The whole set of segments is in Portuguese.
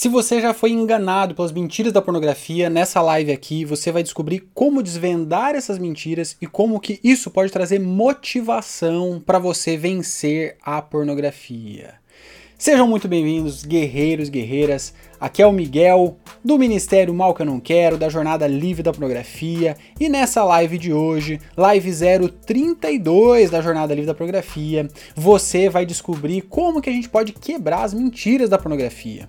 Se você já foi enganado pelas mentiras da pornografia, nessa live aqui você vai descobrir como desvendar essas mentiras e como que isso pode trazer motivação para você vencer a pornografia. Sejam muito bem-vindos, guerreiros, guerreiras. Aqui é o Miguel, do Ministério Mal Que Eu Não Quero, da Jornada Livre da Pornografia. E nessa live de hoje, live 032 da Jornada Livre da Pornografia, você vai descobrir como que a gente pode quebrar as mentiras da pornografia.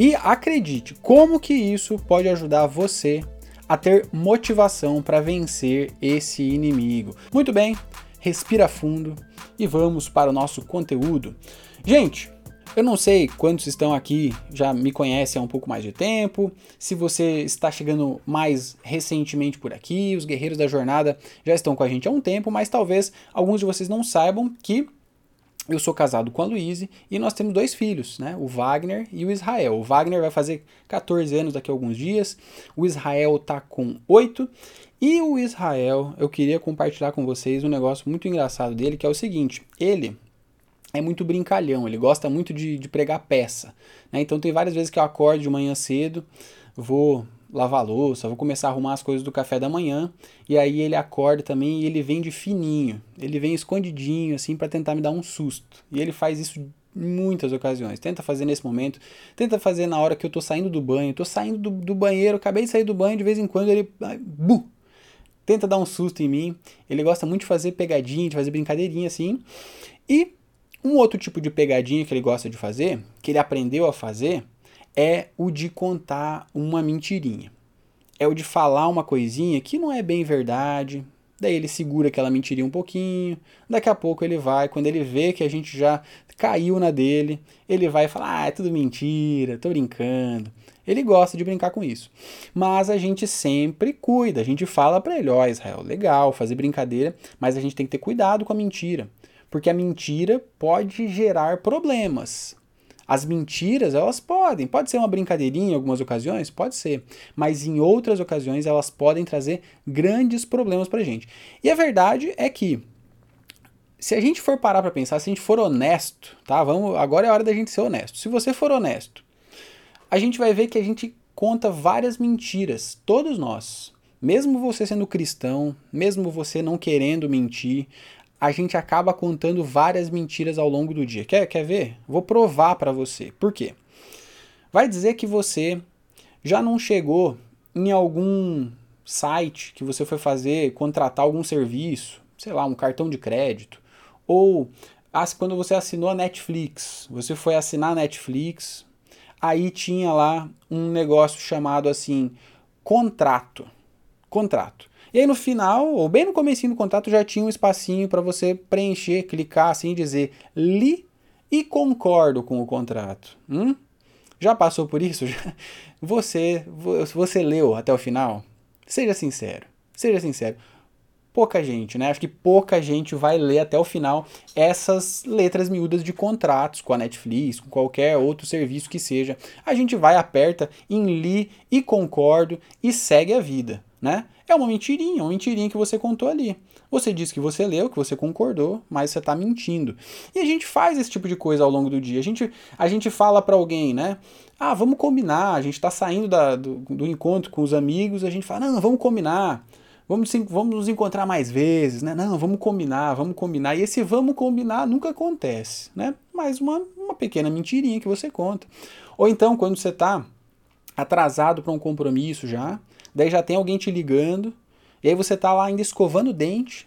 E acredite, como que isso pode ajudar você a ter motivação para vencer esse inimigo. Muito bem, respira fundo e vamos para o nosso conteúdo. Gente, eu não sei quantos estão aqui, já me conhecem há um pouco mais de tempo. Se você está chegando mais recentemente por aqui, os guerreiros da jornada já estão com a gente há um tempo, mas talvez alguns de vocês não saibam que eu sou casado com a Luíse e nós temos dois filhos, né? O Wagner e o Israel. O Wagner vai fazer 14 anos daqui a alguns dias, o Israel tá com 8. E o Israel, eu queria compartilhar com vocês um negócio muito engraçado dele, que é o seguinte: ele é muito brincalhão, ele gosta muito de, de pregar peça. Né? Então tem várias vezes que eu acordo de manhã cedo, vou lavar louça, vou começar a arrumar as coisas do café da manhã, e aí ele acorda também e ele vem de fininho, ele vem escondidinho assim para tentar me dar um susto. E ele faz isso em muitas ocasiões. Tenta fazer nesse momento, tenta fazer na hora que eu tô saindo do banho, tô saindo do, do banheiro, acabei de sair do banho, de vez em quando ele bu, tenta dar um susto em mim. Ele gosta muito de fazer pegadinha, de fazer brincadeirinha assim. E um outro tipo de pegadinha que ele gosta de fazer, que ele aprendeu a fazer, é o de contar uma mentirinha. É o de falar uma coisinha que não é bem verdade. Daí ele segura aquela mentirinha um pouquinho. Daqui a pouco ele vai, quando ele vê que a gente já caiu na dele, ele vai falar: "Ah, é tudo mentira, tô brincando". Ele gosta de brincar com isso. Mas a gente sempre cuida, a gente fala para ele: "Ó, oh, Israel, legal fazer brincadeira, mas a gente tem que ter cuidado com a mentira, porque a mentira pode gerar problemas. As mentiras, elas podem, pode ser uma brincadeirinha em algumas ocasiões, pode ser, mas em outras ocasiões elas podem trazer grandes problemas pra gente. E a verdade é que se a gente for parar para pensar, se a gente for honesto, tá? Vamos, agora é a hora da gente ser honesto. Se você for honesto, a gente vai ver que a gente conta várias mentiras, todos nós. Mesmo você sendo cristão, mesmo você não querendo mentir, a gente acaba contando várias mentiras ao longo do dia. Quer, quer ver? Vou provar para você. Por quê? Vai dizer que você já não chegou em algum site que você foi fazer, contratar algum serviço, sei lá, um cartão de crédito, ou quando você assinou a Netflix, você foi assinar a Netflix, aí tinha lá um negócio chamado assim, contrato. Contrato. E aí no final, ou bem no começo do contrato, já tinha um espacinho para você preencher, clicar assim e dizer li e concordo com o contrato. Hum? Já passou por isso? Você, você leu até o final? Seja sincero. Seja sincero. Pouca gente, né? Acho que pouca gente vai ler até o final essas letras miúdas de contratos com a Netflix, com qualquer outro serviço que seja. A gente vai, aperta em li e concordo e segue a vida né? É uma mentirinha, uma mentirinha que você contou ali. Você disse que você leu, que você concordou, mas você está mentindo. E a gente faz esse tipo de coisa ao longo do dia. A gente, a gente fala para alguém, né? Ah, vamos combinar. A gente está saindo da, do, do encontro com os amigos, a gente fala, não, vamos combinar. Vamos, vamos nos encontrar mais vezes, né? Não, vamos combinar, vamos combinar. E esse vamos combinar nunca acontece, né? Mais uma, uma pequena mentirinha que você conta. Ou então, quando você está atrasado para um compromisso já, daí já tem alguém te ligando, e aí você tá lá ainda escovando o dente,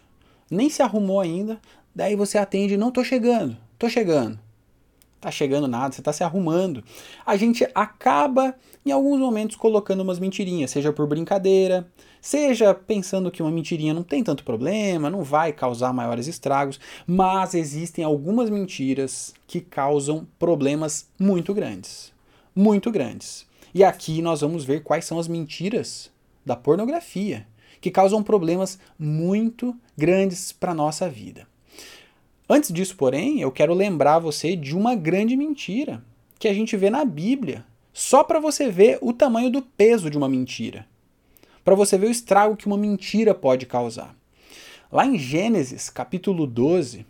nem se arrumou ainda, daí você atende, não tô chegando, tô chegando. Tá chegando nada, você tá se arrumando. A gente acaba em alguns momentos colocando umas mentirinhas, seja por brincadeira, seja pensando que uma mentirinha não tem tanto problema, não vai causar maiores estragos, mas existem algumas mentiras que causam problemas muito grandes. Muito grandes. E aqui nós vamos ver quais são as mentiras da pornografia, que causam problemas muito grandes para a nossa vida. Antes disso, porém, eu quero lembrar você de uma grande mentira que a gente vê na Bíblia, só para você ver o tamanho do peso de uma mentira, para você ver o estrago que uma mentira pode causar. Lá em Gênesis, capítulo 12,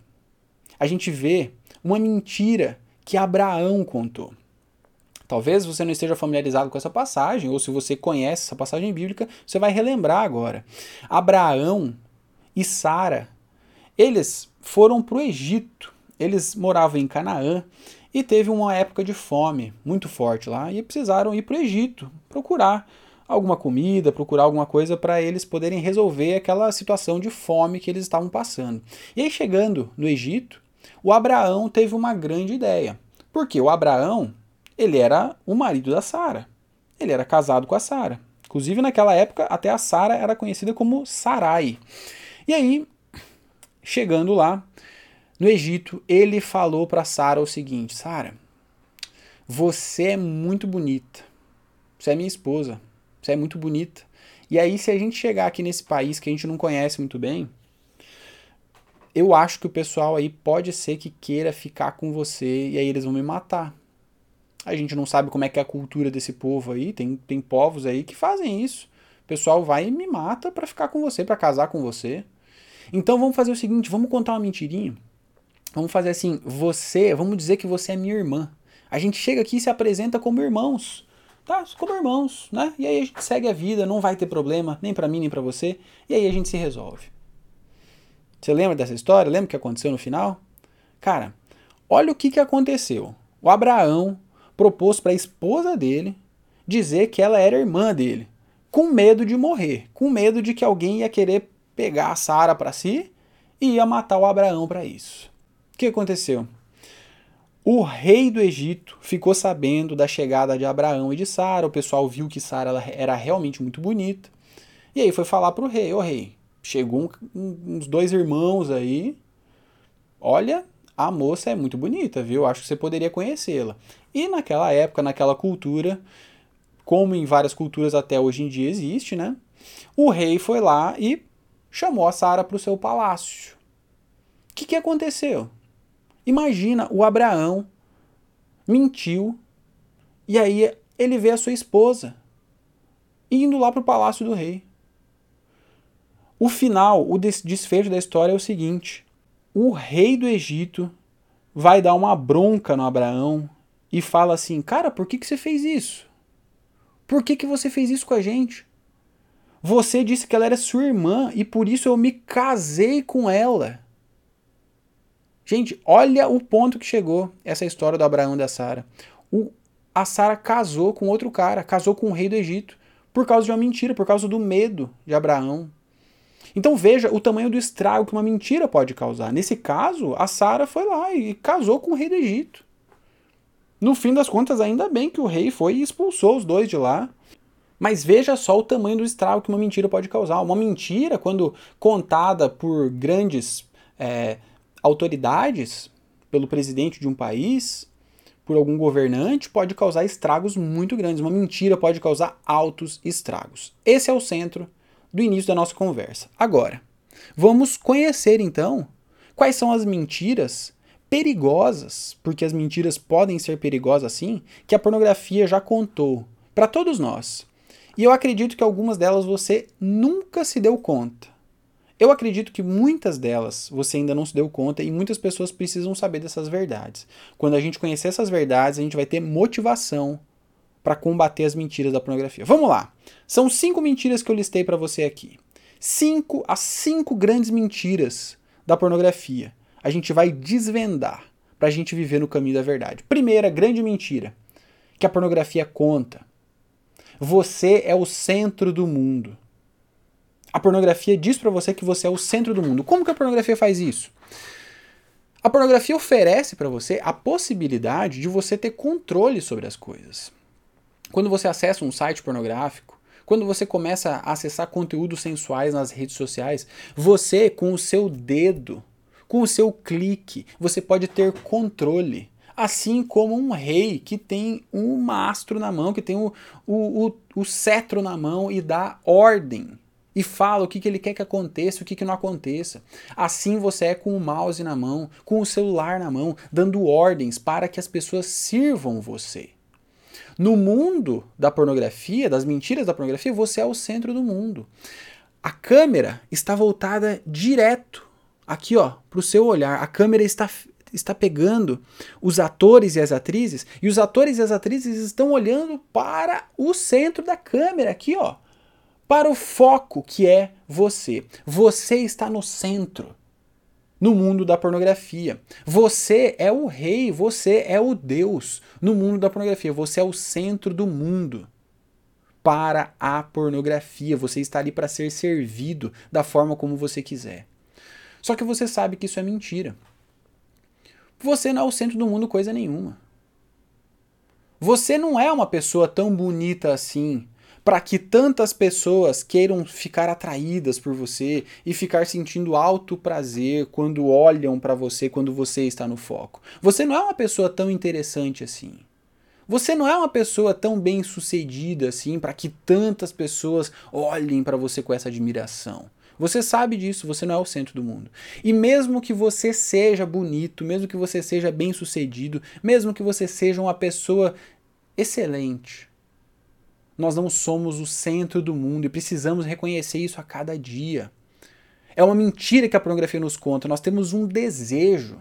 a gente vê uma mentira que Abraão contou. Talvez você não esteja familiarizado com essa passagem, ou se você conhece essa passagem bíblica, você vai relembrar agora. Abraão e Sara, eles foram para o Egito. Eles moravam em Canaã e teve uma época de fome muito forte lá e precisaram ir para o Egito procurar alguma comida, procurar alguma coisa para eles poderem resolver aquela situação de fome que eles estavam passando. E aí chegando no Egito, o Abraão teve uma grande ideia. Porque o Abraão, ele era o marido da Sara. Ele era casado com a Sara. Inclusive naquela época até a Sara era conhecida como Sarai. E aí, chegando lá no Egito, ele falou para Sara o seguinte: Sara, você é muito bonita. Você é minha esposa. Você é muito bonita. E aí, se a gente chegar aqui nesse país que a gente não conhece muito bem, eu acho que o pessoal aí pode ser que queira ficar com você e aí eles vão me matar. A gente não sabe como é que é a cultura desse povo aí, tem, tem povos aí que fazem isso. O pessoal vai e me mata para ficar com você, para casar com você. Então vamos fazer o seguinte, vamos contar uma mentirinha. Vamos fazer assim, você, vamos dizer que você é minha irmã. A gente chega aqui e se apresenta como irmãos. Tá, como irmãos, né? E aí a gente segue a vida, não vai ter problema, nem para mim, nem para você. E aí a gente se resolve. Você lembra dessa história? Lembra o que aconteceu no final? Cara, olha o que, que aconteceu. O Abraão propôs para a esposa dele dizer que ela era irmã dele, com medo de morrer, com medo de que alguém ia querer pegar a Sara para si e ia matar o Abraão para isso. O que aconteceu? O rei do Egito ficou sabendo da chegada de Abraão e de Sara. O pessoal viu que Sara era realmente muito bonita. E aí foi falar para o rei: Ô rei, chegou um, uns dois irmãos aí. Olha, a moça é muito bonita, viu? Acho que você poderia conhecê-la. E naquela época, naquela cultura, como em várias culturas até hoje em dia existe, né? O rei foi lá e chamou a Sara para o seu palácio. O que, que aconteceu? Imagina, o Abraão mentiu e aí ele vê a sua esposa indo lá para o palácio do rei. O final, o desfecho da história é o seguinte: o rei do Egito vai dar uma bronca no Abraão e fala assim: Cara, por que, que você fez isso? Por que, que você fez isso com a gente? Você disse que ela era sua irmã e por isso eu me casei com ela. Gente, olha o ponto que chegou essa história do Abraão e da Sara. A Sara casou com outro cara, casou com o rei do Egito, por causa de uma mentira, por causa do medo de Abraão. Então veja o tamanho do estrago que uma mentira pode causar. Nesse caso, a Sara foi lá e casou com o rei do Egito. No fim das contas, ainda bem que o rei foi e expulsou os dois de lá. Mas veja só o tamanho do estrago que uma mentira pode causar. Uma mentira, quando contada por grandes é, autoridades, pelo presidente de um país, por algum governante, pode causar estragos muito grandes. Uma mentira pode causar altos estragos. Esse é o centro do início da nossa conversa. Agora, vamos conhecer então quais são as mentiras perigosas, porque as mentiras podem ser perigosas assim, que a pornografia já contou para todos nós. E eu acredito que algumas delas você nunca se deu conta. Eu acredito que muitas delas você ainda não se deu conta e muitas pessoas precisam saber dessas verdades. Quando a gente conhecer essas verdades, a gente vai ter motivação para combater as mentiras da pornografia. Vamos lá. São cinco mentiras que eu listei para você aqui. Cinco, as cinco grandes mentiras da pornografia. A gente vai desvendar para a gente viver no caminho da verdade. Primeira grande mentira que a pornografia conta. Você é o centro do mundo. A pornografia diz para você que você é o centro do mundo. Como que a pornografia faz isso? A pornografia oferece para você a possibilidade de você ter controle sobre as coisas. Quando você acessa um site pornográfico, quando você começa a acessar conteúdos sensuais nas redes sociais, você, com o seu dedo, com o seu clique, você pode ter controle. Assim como um rei que tem um mastro na mão, que tem o, o, o, o cetro na mão e dá ordem e fala o que, que ele quer que aconteça, o que, que não aconteça. Assim você é com o mouse na mão, com o celular na mão, dando ordens para que as pessoas sirvam você. No mundo da pornografia, das mentiras da pornografia, você é o centro do mundo. A câmera está voltada direto aqui, ó, para o seu olhar. A câmera está está pegando os atores e as atrizes, e os atores e as atrizes estão olhando para o centro da câmera, aqui, ó. Para o foco que é você. Você está no centro no mundo da pornografia. Você é o rei, você é o Deus no mundo da pornografia. Você é o centro do mundo para a pornografia. Você está ali para ser servido da forma como você quiser. Só que você sabe que isso é mentira. Você não é o centro do mundo coisa nenhuma. Você não é uma pessoa tão bonita assim para que tantas pessoas queiram ficar atraídas por você e ficar sentindo alto prazer quando olham para você quando você está no foco. Você não é uma pessoa tão interessante assim. Você não é uma pessoa tão bem sucedida assim para que tantas pessoas olhem para você com essa admiração. Você sabe disso, você não é o centro do mundo. E mesmo que você seja bonito, mesmo que você seja bem sucedido, mesmo que você seja uma pessoa excelente, nós não somos o centro do mundo e precisamos reconhecer isso a cada dia. É uma mentira que a pornografia nos conta. Nós temos um desejo,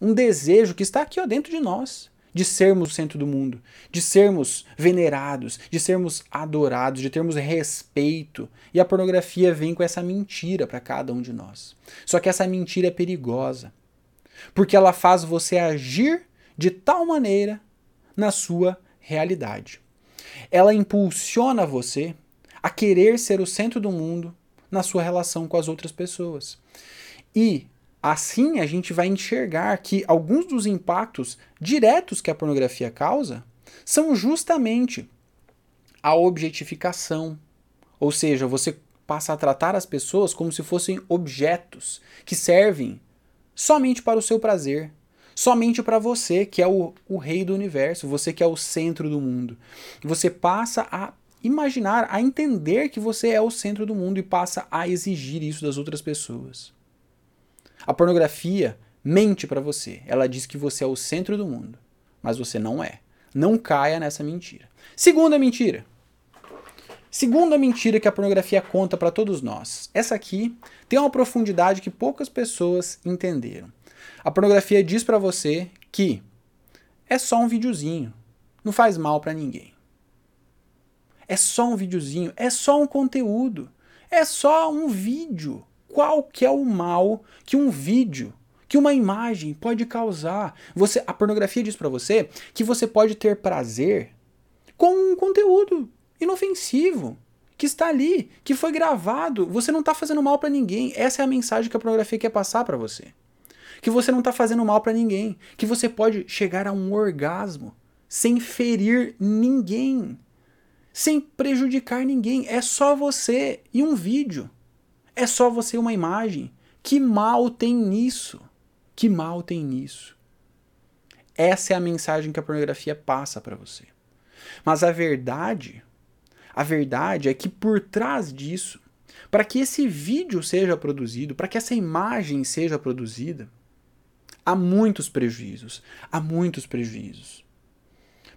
um desejo que está aqui ó, dentro de nós, de sermos o centro do mundo, de sermos venerados, de sermos adorados, de termos respeito. E a pornografia vem com essa mentira para cada um de nós. Só que essa mentira é perigosa, porque ela faz você agir de tal maneira na sua realidade ela impulsiona você a querer ser o centro do mundo na sua relação com as outras pessoas. E assim a gente vai enxergar que alguns dos impactos diretos que a pornografia causa são justamente a objetificação. Ou seja, você passa a tratar as pessoas como se fossem objetos que servem somente para o seu prazer, somente para você, que é o, o rei do universo, você que é o centro do mundo. Você passa a imaginar, a entender que você é o centro do mundo e passa a exigir isso das outras pessoas. A pornografia mente para você. Ela diz que você é o centro do mundo, mas você não é. Não caia nessa mentira. Segunda mentira. Segunda mentira que a pornografia conta para todos nós. Essa aqui tem uma profundidade que poucas pessoas entenderam. A pornografia diz para você que é só um videozinho, não faz mal para ninguém. É só um videozinho, é só um conteúdo, é só um vídeo. Qual que é o mal que um vídeo, que uma imagem pode causar? Você, a pornografia diz para você que você pode ter prazer com um conteúdo inofensivo que está ali, que foi gravado. Você não está fazendo mal para ninguém. Essa é a mensagem que a pornografia quer passar para você que você não está fazendo mal para ninguém, que você pode chegar a um orgasmo sem ferir ninguém, sem prejudicar ninguém. É só você e um vídeo. É só você e uma imagem. Que mal tem nisso? Que mal tem nisso? Essa é a mensagem que a pornografia passa para você. Mas a verdade, a verdade é que por trás disso, para que esse vídeo seja produzido, para que essa imagem seja produzida, há muitos prejuízos. Há muitos prejuízos.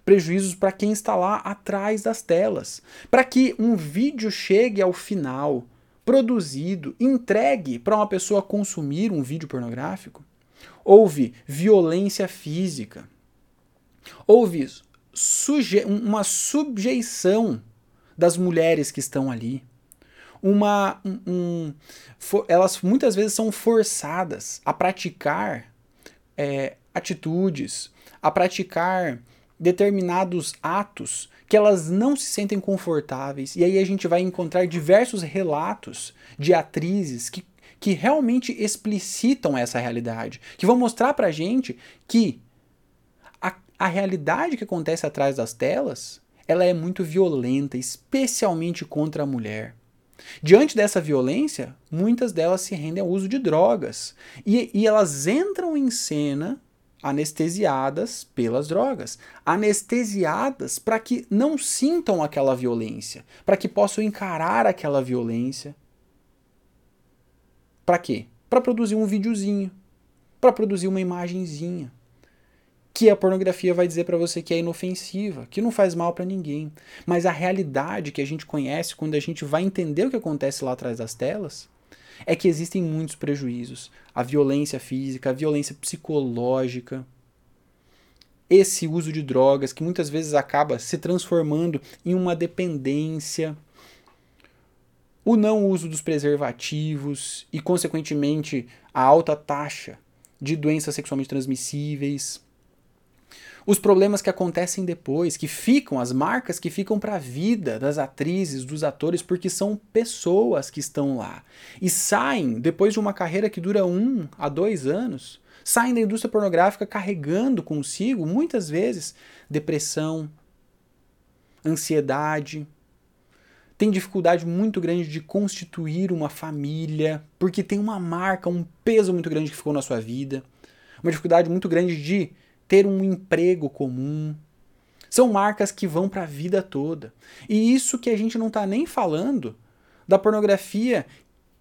Prejuízos para quem está lá atrás das telas. Para que um vídeo chegue ao final, produzido, entregue para uma pessoa consumir um vídeo pornográfico, houve violência física. Houve suje uma subjeição das mulheres que estão ali. Uma, um, um, elas muitas vezes são forçadas a praticar é, atitudes, a praticar determinados atos que elas não se sentem confortáveis. E aí a gente vai encontrar diversos relatos de atrizes que, que realmente explicitam essa realidade, que vão mostrar pra gente que a, a realidade que acontece atrás das telas ela é muito violenta, especialmente contra a mulher. Diante dessa violência, muitas delas se rendem ao uso de drogas. E, e elas entram em cena anestesiadas pelas drogas, anestesiadas para que não sintam aquela violência, para que possam encarar aquela violência. Para quê? Para produzir um videozinho, para produzir uma imagenzinha que a pornografia vai dizer para você que é inofensiva, que não faz mal para ninguém. Mas a realidade que a gente conhece quando a gente vai entender o que acontece lá atrás das telas é que existem muitos prejuízos. A violência física, a violência psicológica, esse uso de drogas que muitas vezes acaba se transformando em uma dependência, o não uso dos preservativos e, consequentemente, a alta taxa de doenças sexualmente transmissíveis. Os problemas que acontecem depois, que ficam, as marcas que ficam para a vida das atrizes, dos atores, porque são pessoas que estão lá. E saem, depois de uma carreira que dura um a dois anos, saem da indústria pornográfica carregando consigo, muitas vezes, depressão, ansiedade, tem dificuldade muito grande de constituir uma família, porque tem uma marca, um peso muito grande que ficou na sua vida, uma dificuldade muito grande de ter um emprego comum. São marcas que vão para a vida toda. E isso que a gente não está nem falando da pornografia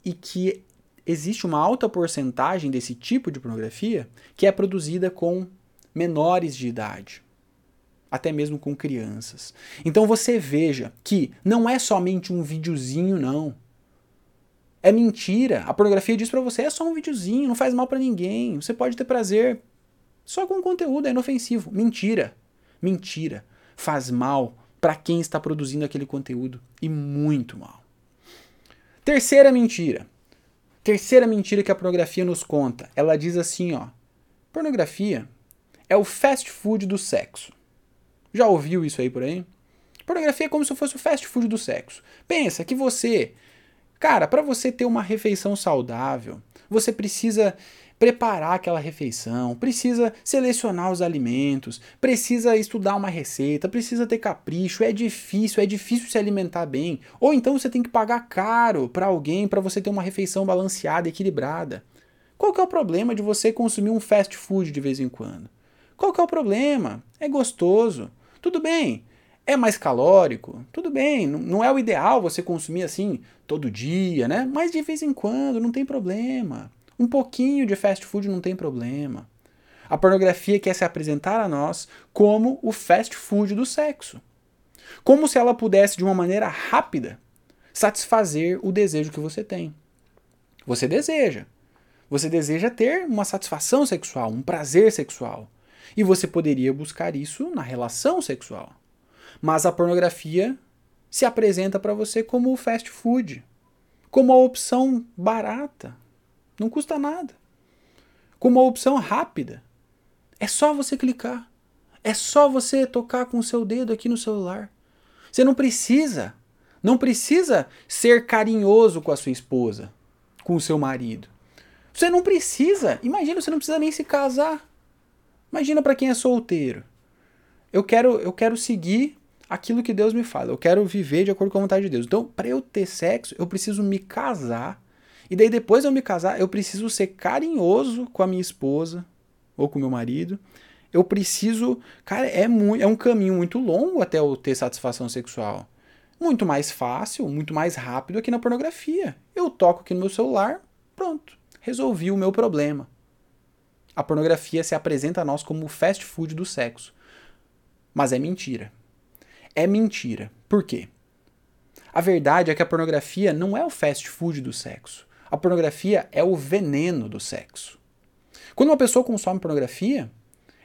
e que existe uma alta porcentagem desse tipo de pornografia que é produzida com menores de idade, até mesmo com crianças. Então você veja que não é somente um videozinho, não. É mentira. A pornografia diz para você é só um videozinho, não faz mal para ninguém. Você pode ter prazer só com conteúdo, é inofensivo. Mentira. Mentira. Faz mal para quem está produzindo aquele conteúdo e muito mal. Terceira mentira. Terceira mentira que a pornografia nos conta. Ela diz assim, ó: pornografia é o fast food do sexo. Já ouviu isso aí por aí? Pornografia é como se fosse o fast food do sexo. Pensa que você, cara, para você ter uma refeição saudável, você precisa preparar aquela refeição, precisa selecionar os alimentos, precisa estudar uma receita, precisa ter capricho, é difícil, é difícil se alimentar bem. Ou então você tem que pagar caro para alguém para você ter uma refeição balanceada, equilibrada. Qual que é o problema de você consumir um fast food de vez em quando? Qual que é o problema? É gostoso. Tudo bem. É mais calórico? Tudo bem, não é o ideal você consumir assim todo dia, né? Mas de vez em quando, não tem problema. Um pouquinho de fast food não tem problema. A pornografia quer se apresentar a nós como o fast food do sexo. Como se ela pudesse, de uma maneira rápida, satisfazer o desejo que você tem. Você deseja. Você deseja ter uma satisfação sexual, um prazer sexual. E você poderia buscar isso na relação sexual. Mas a pornografia se apresenta para você como o fast food, como a opção barata, não custa nada. Com uma opção rápida. É só você clicar. É só você tocar com o seu dedo aqui no celular. Você não precisa, não precisa ser carinhoso com a sua esposa, com o seu marido. Você não precisa, imagina, você não precisa nem se casar. Imagina para quem é solteiro. Eu quero, eu quero seguir aquilo que Deus me fala. Eu quero viver de acordo com a vontade de Deus. Então, para eu ter sexo, eu preciso me casar e daí depois de eu me casar, eu preciso ser carinhoso com a minha esposa ou com meu marido. Eu preciso, cara, é muito, é um caminho muito longo até eu ter satisfação sexual. Muito mais fácil, muito mais rápido aqui na pornografia. Eu toco aqui no meu celular, pronto, resolvi o meu problema. A pornografia se apresenta a nós como o fast food do sexo. Mas é mentira. É mentira. Por quê? A verdade é que a pornografia não é o fast food do sexo. A pornografia é o veneno do sexo. Quando uma pessoa consome pornografia,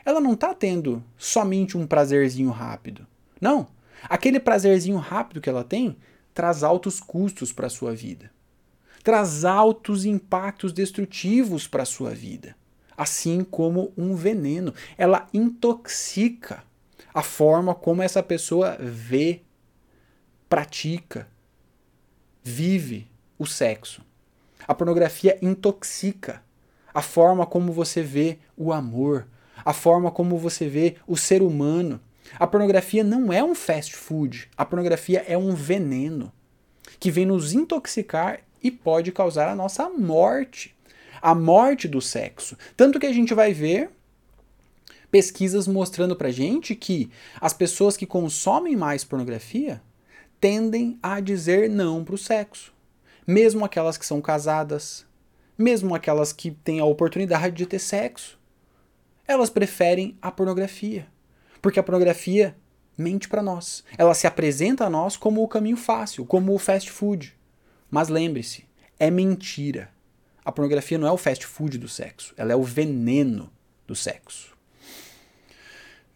ela não está tendo somente um prazerzinho rápido. Não. Aquele prazerzinho rápido que ela tem traz altos custos para a sua vida. Traz altos impactos destrutivos para a sua vida. Assim como um veneno. Ela intoxica a forma como essa pessoa vê, pratica, vive o sexo. A pornografia intoxica a forma como você vê o amor, a forma como você vê o ser humano. A pornografia não é um fast food, a pornografia é um veneno que vem nos intoxicar e pode causar a nossa morte. A morte do sexo. Tanto que a gente vai ver pesquisas mostrando pra gente que as pessoas que consomem mais pornografia tendem a dizer não pro sexo mesmo aquelas que são casadas, mesmo aquelas que têm a oportunidade de ter sexo. Elas preferem a pornografia, porque a pornografia mente para nós. Ela se apresenta a nós como o caminho fácil, como o fast food. Mas lembre-se, é mentira. A pornografia não é o fast food do sexo, ela é o veneno do sexo.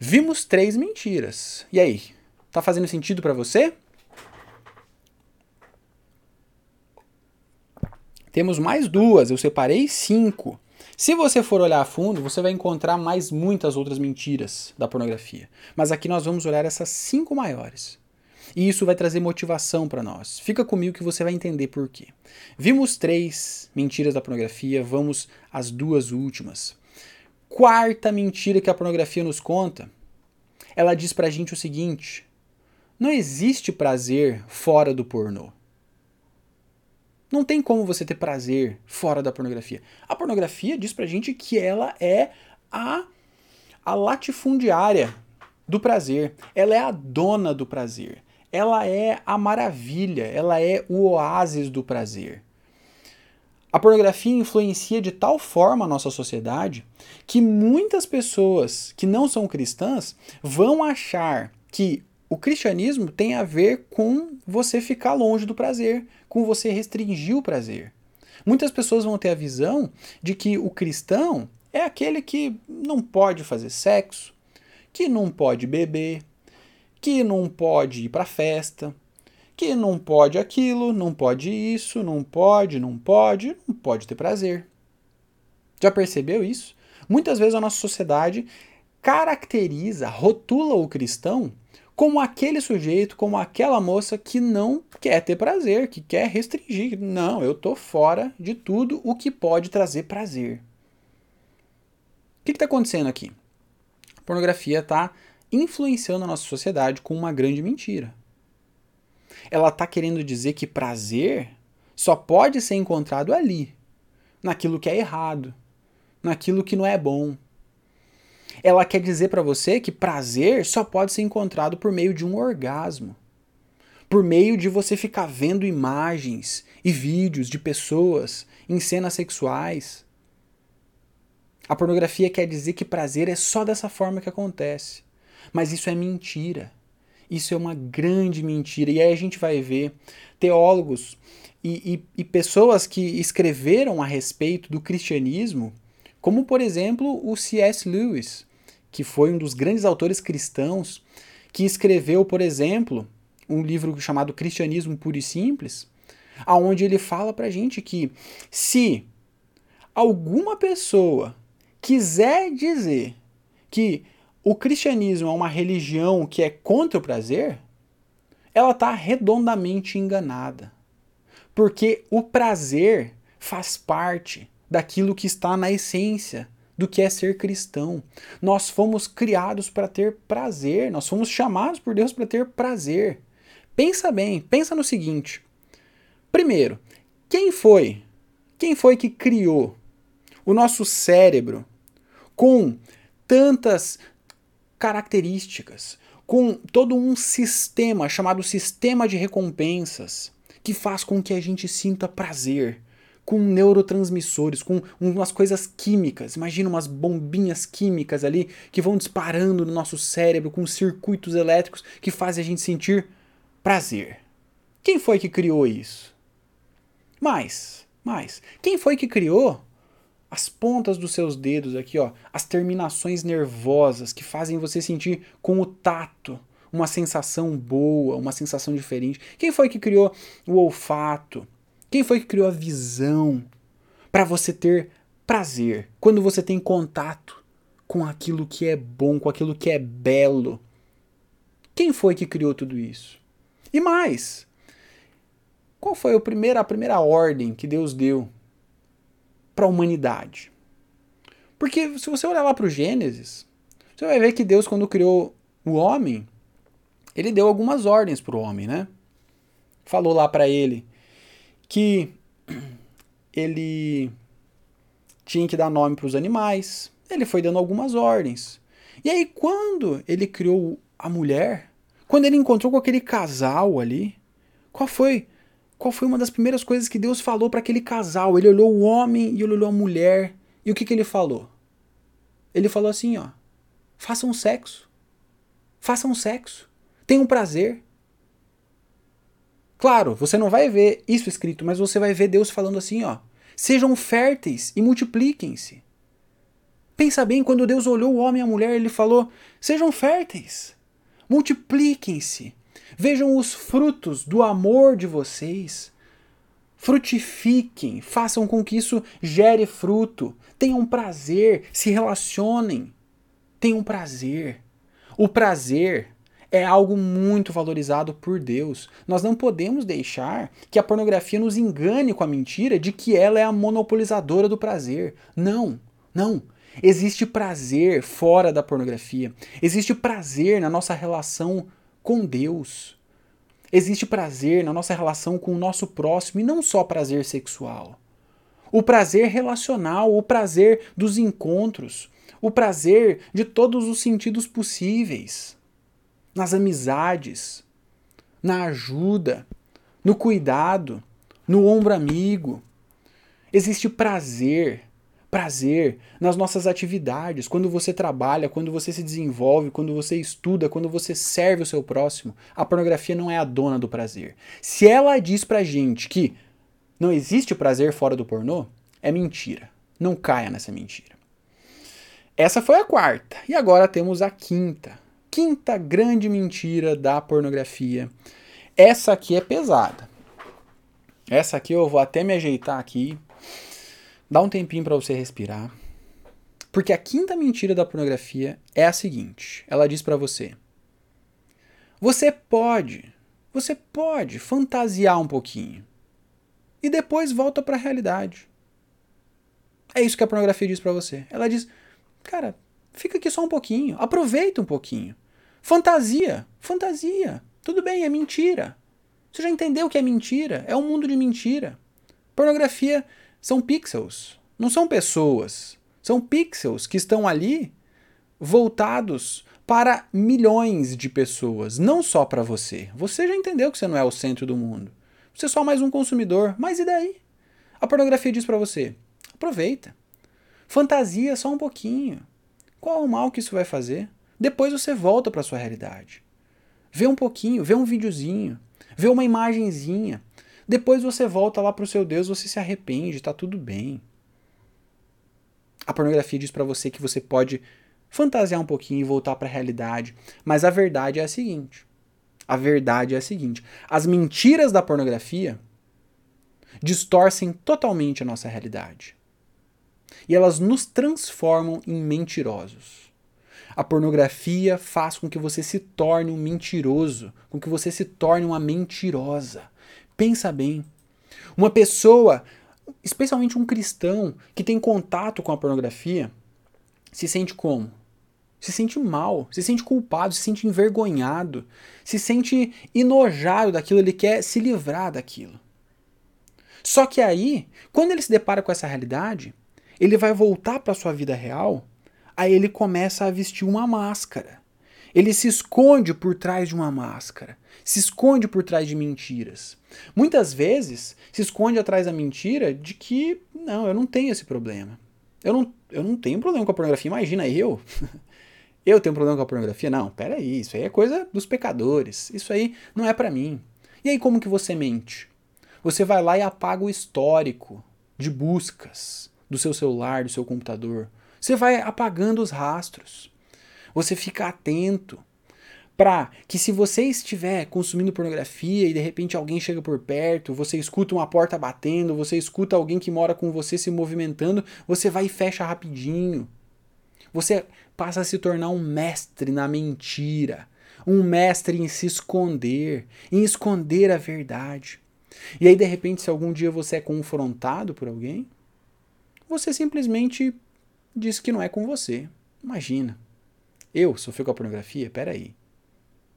Vimos três mentiras. E aí? Tá fazendo sentido para você? Temos mais duas, eu separei cinco. Se você for olhar a fundo, você vai encontrar mais muitas outras mentiras da pornografia. Mas aqui nós vamos olhar essas cinco maiores. E isso vai trazer motivação para nós. Fica comigo que você vai entender por quê. Vimos três mentiras da pornografia, vamos às duas últimas. Quarta mentira que a pornografia nos conta. Ela diz pra gente o seguinte: não existe prazer fora do pornô. Não tem como você ter prazer fora da pornografia. A pornografia diz pra gente que ela é a, a latifundiária do prazer. Ela é a dona do prazer. Ela é a maravilha. Ela é o oásis do prazer. A pornografia influencia de tal forma a nossa sociedade que muitas pessoas que não são cristãs vão achar que o cristianismo tem a ver com você ficar longe do prazer, com você restringir o prazer. Muitas pessoas vão ter a visão de que o cristão é aquele que não pode fazer sexo, que não pode beber, que não pode ir para festa, que não pode aquilo, não pode isso, não pode, não pode, não pode ter prazer. Já percebeu isso? Muitas vezes a nossa sociedade caracteriza, rotula o cristão como aquele sujeito, como aquela moça que não quer ter prazer, que quer restringir. Não, eu tô fora de tudo o que pode trazer prazer. O que está acontecendo aqui? A pornografia está influenciando a nossa sociedade com uma grande mentira. Ela está querendo dizer que prazer só pode ser encontrado ali, naquilo que é errado, naquilo que não é bom, ela quer dizer para você que prazer só pode ser encontrado por meio de um orgasmo. Por meio de você ficar vendo imagens e vídeos de pessoas em cenas sexuais. A pornografia quer dizer que prazer é só dessa forma que acontece. Mas isso é mentira. Isso é uma grande mentira. E aí a gente vai ver teólogos e, e, e pessoas que escreveram a respeito do cristianismo como, por exemplo, o C.S. Lewis, que foi um dos grandes autores cristãos, que escreveu, por exemplo, um livro chamado Cristianismo Puro e Simples, aonde ele fala pra gente que se alguma pessoa quiser dizer que o cristianismo é uma religião que é contra o prazer, ela está redondamente enganada. Porque o prazer faz parte daquilo que está na essência do que é ser cristão. Nós fomos criados para ter prazer, nós fomos chamados por Deus para ter prazer. Pensa bem, pensa no seguinte. Primeiro, quem foi? Quem foi que criou o nosso cérebro com tantas características, com todo um sistema chamado sistema de recompensas que faz com que a gente sinta prazer, com neurotransmissores, com umas coisas químicas. Imagina umas bombinhas químicas ali que vão disparando no nosso cérebro com circuitos elétricos que fazem a gente sentir prazer. Quem foi que criou isso? Mais, mais. Quem foi que criou as pontas dos seus dedos aqui, ó, as terminações nervosas que fazem você sentir com o tato uma sensação boa, uma sensação diferente? Quem foi que criou o olfato? Quem foi que criou a visão para você ter prazer quando você tem contato com aquilo que é bom, com aquilo que é belo? Quem foi que criou tudo isso? E mais, qual foi a primeira, a primeira ordem que Deus deu para a humanidade? Porque se você olhar lá para o Gênesis, você vai ver que Deus, quando criou o homem, ele deu algumas ordens para o homem, né? Falou lá para ele que ele tinha que dar nome para os animais. Ele foi dando algumas ordens. E aí, quando ele criou a mulher, quando ele encontrou com aquele casal ali, qual foi? Qual foi uma das primeiras coisas que Deus falou para aquele casal? Ele olhou o homem e ele olhou a mulher. E o que, que ele falou? Ele falou assim, ó: façam sexo. Façam sexo. Tenham prazer. Claro, você não vai ver isso escrito, mas você vai ver Deus falando assim, ó: Sejam férteis e multipliquem-se. Pensa bem, quando Deus olhou o homem e a mulher, ele falou: Sejam férteis, multipliquem-se, vejam os frutos do amor de vocês. Frutifiquem, façam com que isso gere fruto, tenham prazer, se relacionem, tenham prazer. O prazer é algo muito valorizado por Deus. Nós não podemos deixar que a pornografia nos engane com a mentira de que ela é a monopolizadora do prazer. Não, não. Existe prazer fora da pornografia. Existe prazer na nossa relação com Deus. Existe prazer na nossa relação com o nosso próximo e não só prazer sexual. O prazer relacional, o prazer dos encontros, o prazer de todos os sentidos possíveis nas amizades, na ajuda, no cuidado, no ombro amigo. Existe prazer, prazer nas nossas atividades, quando você trabalha, quando você se desenvolve, quando você estuda, quando você serve o seu próximo. A pornografia não é a dona do prazer. Se ela diz pra gente que não existe prazer fora do pornô, é mentira. Não caia nessa mentira. Essa foi a quarta. E agora temos a quinta quinta grande mentira da pornografia. Essa aqui é pesada. Essa aqui eu vou até me ajeitar aqui. Dá um tempinho para você respirar. Porque a quinta mentira da pornografia é a seguinte: ela diz para você: Você pode, você pode fantasiar um pouquinho e depois volta para a realidade. É isso que a pornografia diz para você. Ela diz: Cara, fica aqui só um pouquinho, aproveita um pouquinho. Fantasia, fantasia. Tudo bem, é mentira. Você já entendeu que é mentira? É um mundo de mentira. Pornografia são pixels, não são pessoas. São pixels que estão ali voltados para milhões de pessoas, não só para você. Você já entendeu que você não é o centro do mundo. Você é só mais um consumidor. Mas e daí? A pornografia diz para você: aproveita. Fantasia só um pouquinho. Qual o mal que isso vai fazer? Depois você volta para sua realidade. Vê um pouquinho, vê um videozinho, vê uma imagenzinha. Depois você volta lá para o seu Deus, você se arrepende, está tudo bem. A pornografia diz para você que você pode fantasiar um pouquinho e voltar para a realidade, mas a verdade é a seguinte. A verdade é a seguinte: as mentiras da pornografia distorcem totalmente a nossa realidade. E elas nos transformam em mentirosos. A pornografia faz com que você se torne um mentiroso, com que você se torne uma mentirosa. Pensa bem. Uma pessoa, especialmente um cristão, que tem contato com a pornografia, se sente como? Se sente mal, se sente culpado, se sente envergonhado, se sente enojado daquilo, ele quer se livrar daquilo. Só que aí, quando ele se depara com essa realidade, ele vai voltar para sua vida real aí ele começa a vestir uma máscara. Ele se esconde por trás de uma máscara, se esconde por trás de mentiras. Muitas vezes se esconde atrás da mentira de que, não, eu não tenho esse problema. Eu não, eu não tenho problema com a pornografia, imagina eu. eu tenho problema com a pornografia? Não, peraí, isso aí é coisa dos pecadores. Isso aí não é para mim. E aí como que você mente? Você vai lá e apaga o histórico de buscas do seu celular, do seu computador. Você vai apagando os rastros. Você fica atento para que se você estiver consumindo pornografia e de repente alguém chega por perto, você escuta uma porta batendo, você escuta alguém que mora com você se movimentando, você vai e fecha rapidinho. Você passa a se tornar um mestre na mentira, um mestre em se esconder, em esconder a verdade. E aí de repente se algum dia você é confrontado por alguém, você simplesmente diz que não é com você. Imagina. Eu sofri com a pornografia? Peraí.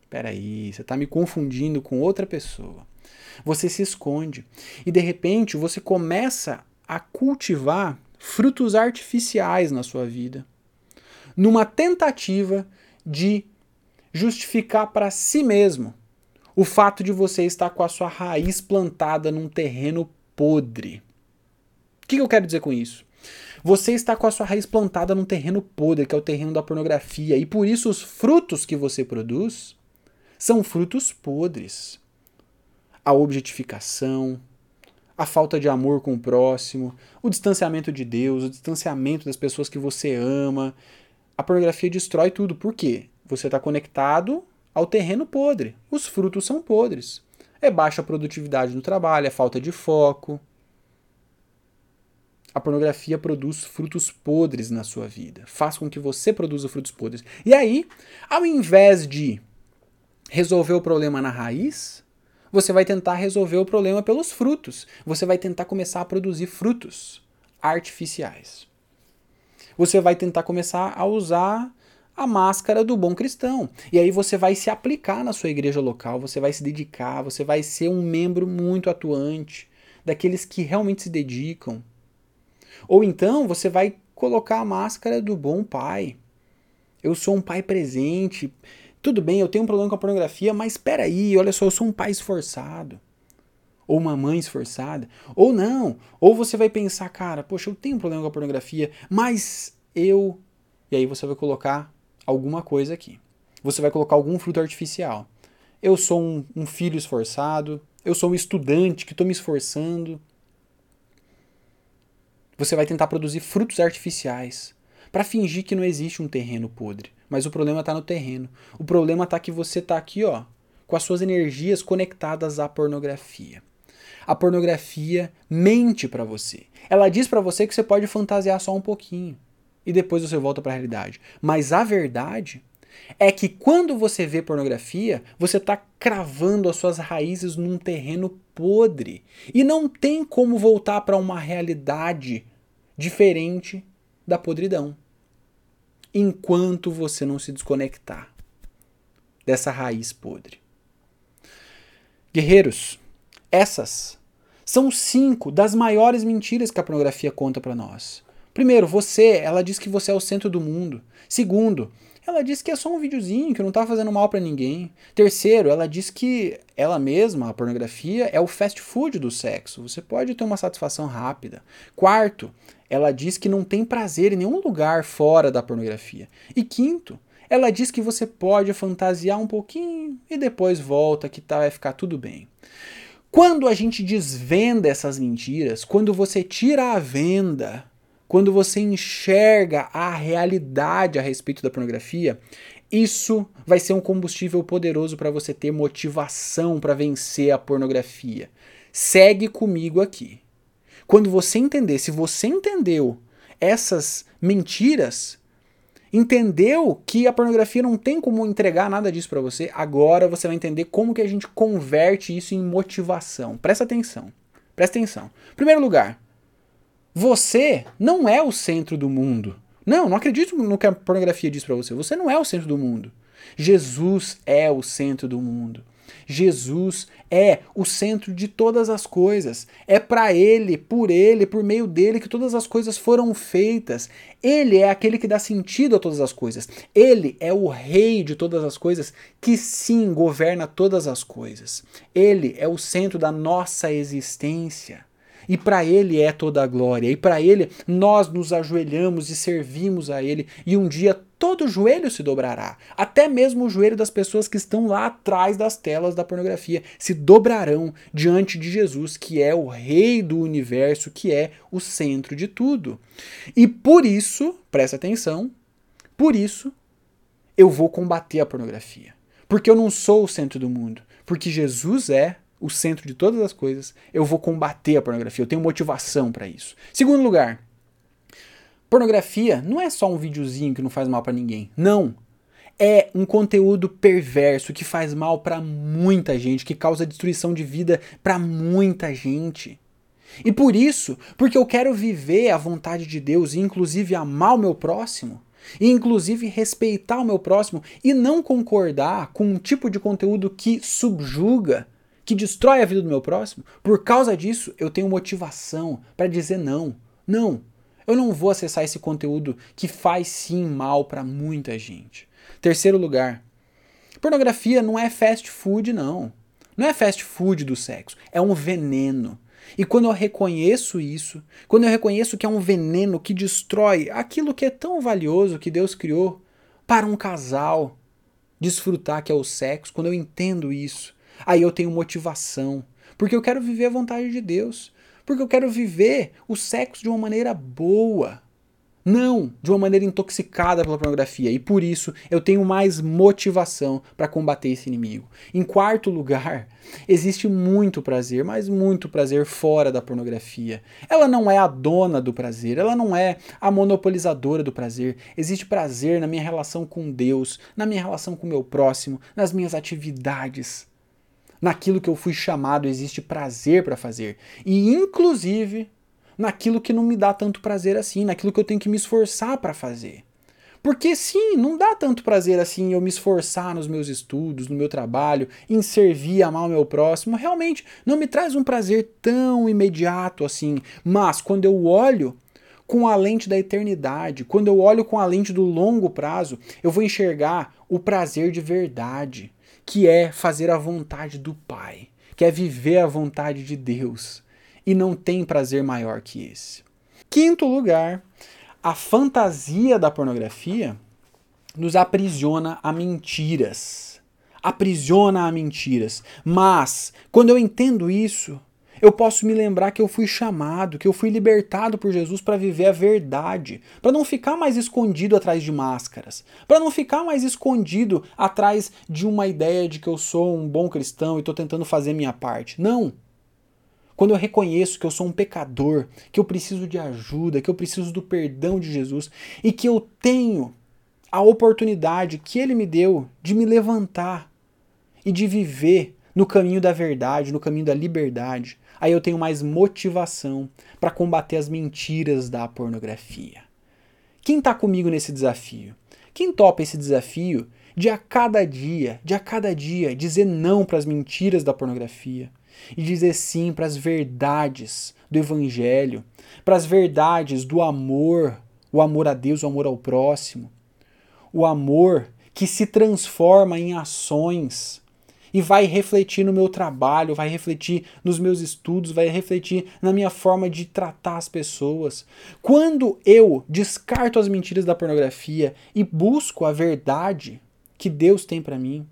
Peraí, você está me confundindo com outra pessoa. Você se esconde. E de repente você começa a cultivar frutos artificiais na sua vida. Numa tentativa de justificar para si mesmo o fato de você estar com a sua raiz plantada num terreno podre. O que eu quero dizer com isso? Você está com a sua raiz plantada num terreno podre, que é o terreno da pornografia, e por isso os frutos que você produz são frutos podres. a objetificação, a falta de amor com o próximo, o distanciamento de Deus, o distanciamento das pessoas que você ama. A pornografia destrói tudo. Por quê? Você está conectado ao terreno podre. Os frutos são podres. É baixa produtividade no trabalho, é falta de foco. A pornografia produz frutos podres na sua vida. Faz com que você produza frutos podres. E aí, ao invés de resolver o problema na raiz, você vai tentar resolver o problema pelos frutos. Você vai tentar começar a produzir frutos artificiais. Você vai tentar começar a usar a máscara do bom cristão. E aí você vai se aplicar na sua igreja local, você vai se dedicar, você vai ser um membro muito atuante, daqueles que realmente se dedicam. Ou então você vai colocar a máscara do bom pai. Eu sou um pai presente, tudo bem, eu tenho um problema com a pornografia, mas espera aí, olha só, eu sou um pai esforçado. Ou uma mãe esforçada. Ou não. Ou você vai pensar, cara, poxa, eu tenho um problema com a pornografia, mas eu. E aí você vai colocar alguma coisa aqui. Você vai colocar algum fruto artificial. Eu sou um, um filho esforçado. Eu sou um estudante que estou me esforçando. Você vai tentar produzir frutos artificiais para fingir que não existe um terreno podre. Mas o problema está no terreno. O problema está que você está aqui, ó, com as suas energias conectadas à pornografia. A pornografia mente para você. Ela diz para você que você pode fantasiar só um pouquinho e depois você volta para a realidade. Mas a verdade é que quando você vê pornografia, você está cravando as suas raízes num terreno podre e não tem como voltar para uma realidade diferente da podridão enquanto você não se desconectar dessa raiz podre. Guerreiros, essas são cinco das maiores mentiras que a pornografia conta para nós. Primeiro, você, ela diz que você é o centro do mundo. Segundo, ela diz que é só um videozinho, que não tá fazendo mal para ninguém. Terceiro, ela diz que ela mesma, a pornografia, é o fast food do sexo. Você pode ter uma satisfação rápida. Quarto, ela diz que não tem prazer em nenhum lugar fora da pornografia. E quinto, ela diz que você pode fantasiar um pouquinho e depois volta que tá, vai ficar tudo bem. Quando a gente desvenda essas mentiras, quando você tira a venda, quando você enxerga a realidade a respeito da pornografia, isso vai ser um combustível poderoso para você ter motivação para vencer a pornografia. Segue comigo aqui. Quando você entender, se você entendeu essas mentiras, entendeu que a pornografia não tem como entregar nada disso para você, agora você vai entender como que a gente converte isso em motivação. Presta atenção. Presta atenção. Primeiro lugar, você não é o centro do mundo. Não, não acredito no que a pornografia diz para você. Você não é o centro do mundo. Jesus é o centro do mundo. Jesus é o centro de todas as coisas. É para Ele, por Ele, por meio dele que todas as coisas foram feitas. Ele é aquele que dá sentido a todas as coisas. Ele é o Rei de todas as coisas que sim governa todas as coisas. Ele é o centro da nossa existência. E para Ele é toda a glória. E para Ele nós nos ajoelhamos e servimos a Ele. E um dia todo joelho se dobrará. Até mesmo o joelho das pessoas que estão lá atrás das telas da pornografia se dobrarão diante de Jesus, que é o Rei do universo, que é o centro de tudo. E por isso, presta atenção, por isso eu vou combater a pornografia. Porque eu não sou o centro do mundo. Porque Jesus é o centro de todas as coisas, eu vou combater a pornografia. Eu tenho motivação para isso. Segundo lugar, pornografia não é só um videozinho que não faz mal para ninguém. Não. É um conteúdo perverso que faz mal para muita gente, que causa destruição de vida para muita gente. E por isso, porque eu quero viver a vontade de Deus e inclusive amar o meu próximo, e inclusive respeitar o meu próximo e não concordar com um tipo de conteúdo que subjuga, que destrói a vida do meu próximo, por causa disso eu tenho motivação para dizer não. Não, eu não vou acessar esse conteúdo que faz sim mal para muita gente. Terceiro lugar, pornografia não é fast food, não. Não é fast food do sexo, é um veneno. E quando eu reconheço isso, quando eu reconheço que é um veneno que destrói aquilo que é tão valioso que Deus criou para um casal desfrutar, que é o sexo, quando eu entendo isso, Aí eu tenho motivação porque eu quero viver a vontade de Deus, porque eu quero viver o sexo de uma maneira boa. Não de uma maneira intoxicada pela pornografia, e por isso eu tenho mais motivação para combater esse inimigo. Em quarto lugar, existe muito prazer, mas muito prazer fora da pornografia. Ela não é a dona do prazer, ela não é a monopolizadora do prazer. Existe prazer na minha relação com Deus, na minha relação com o meu próximo, nas minhas atividades. Naquilo que eu fui chamado existe prazer para fazer. E inclusive naquilo que não me dá tanto prazer assim, naquilo que eu tenho que me esforçar para fazer. Porque sim, não dá tanto prazer assim eu me esforçar nos meus estudos, no meu trabalho, em servir, amar o meu próximo. Realmente não me traz um prazer tão imediato assim. Mas quando eu olho com a lente da eternidade, quando eu olho com a lente do longo prazo, eu vou enxergar o prazer de verdade, que é fazer a vontade do Pai, que é viver a vontade de Deus e não tem prazer maior que esse. Quinto lugar, a fantasia da pornografia nos aprisiona a mentiras. Aprisiona a mentiras. Mas, quando eu entendo isso, eu posso me lembrar que eu fui chamado, que eu fui libertado por Jesus para viver a verdade, para não ficar mais escondido atrás de máscaras, para não ficar mais escondido atrás de uma ideia de que eu sou um bom cristão e estou tentando fazer minha parte. Não. Quando eu reconheço que eu sou um pecador, que eu preciso de ajuda, que eu preciso do perdão de Jesus e que eu tenho a oportunidade que Ele me deu de me levantar e de viver no caminho da verdade, no caminho da liberdade, aí eu tenho mais motivação para combater as mentiras da pornografia. Quem está comigo nesse desafio? Quem topa esse desafio de a cada dia, de a cada dia, dizer não para as mentiras da pornografia, e dizer sim para as verdades do Evangelho, para as verdades do amor, o amor a Deus, o amor ao próximo, o amor que se transforma em ações e vai refletir no meu trabalho, vai refletir nos meus estudos, vai refletir na minha forma de tratar as pessoas. Quando eu descarto as mentiras da pornografia e busco a verdade que Deus tem para mim,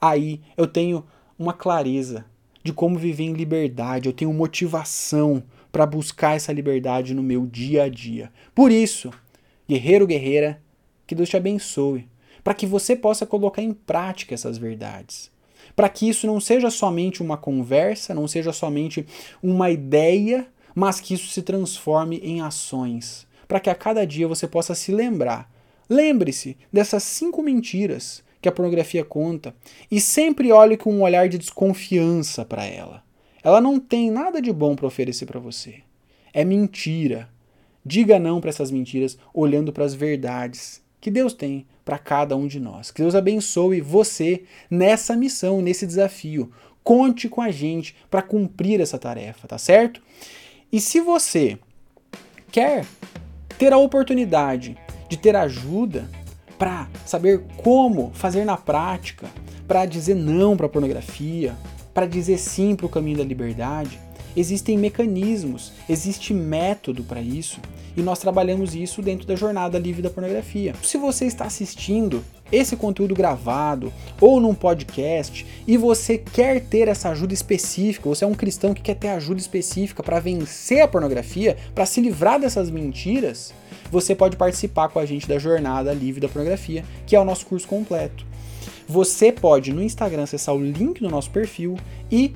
aí eu tenho uma clareza de como viver em liberdade, eu tenho motivação para buscar essa liberdade no meu dia a dia. Por isso, guerreiro, guerreira, que Deus te abençoe, para que você possa colocar em prática essas verdades. Para que isso não seja somente uma conversa, não seja somente uma ideia, mas que isso se transforme em ações. Para que a cada dia você possa se lembrar. Lembre-se dessas cinco mentiras que a pornografia conta e sempre olhe com um olhar de desconfiança para ela. Ela não tem nada de bom para oferecer para você. É mentira. Diga não para essas mentiras olhando para as verdades que Deus tem para cada um de nós. Que Deus abençoe você nessa missão, nesse desafio. Conte com a gente para cumprir essa tarefa, tá certo? E se você quer ter a oportunidade de ter ajuda para saber como fazer na prática, para dizer não para pornografia, para dizer sim para o caminho da liberdade. Existem mecanismos, existe método para isso e nós trabalhamos isso dentro da jornada livre da pornografia. Se você está assistindo esse conteúdo gravado ou num podcast e você quer ter essa ajuda específica, você é um cristão que quer ter ajuda específica para vencer a pornografia, para se livrar dessas mentiras, você pode participar com a gente da jornada livre da pornografia, que é o nosso curso completo. Você pode no Instagram acessar o link do nosso perfil e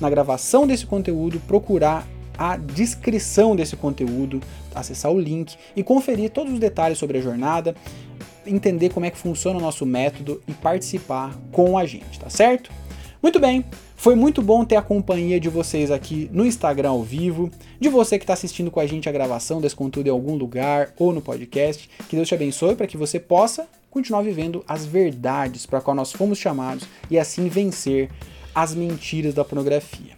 na gravação desse conteúdo procurar a descrição desse conteúdo, acessar o link e conferir todos os detalhes sobre a jornada, entender como é que funciona o nosso método e participar com a gente, tá certo? Muito bem, foi muito bom ter a companhia de vocês aqui no Instagram ao vivo, de você que está assistindo com a gente a gravação desse conteúdo em algum lugar ou no podcast. Que Deus te abençoe para que você possa continuar vivendo as verdades para qual nós fomos chamados e assim vencer as mentiras da pornografia.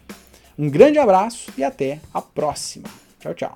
Um grande abraço e até a próxima. Tchau, tchau.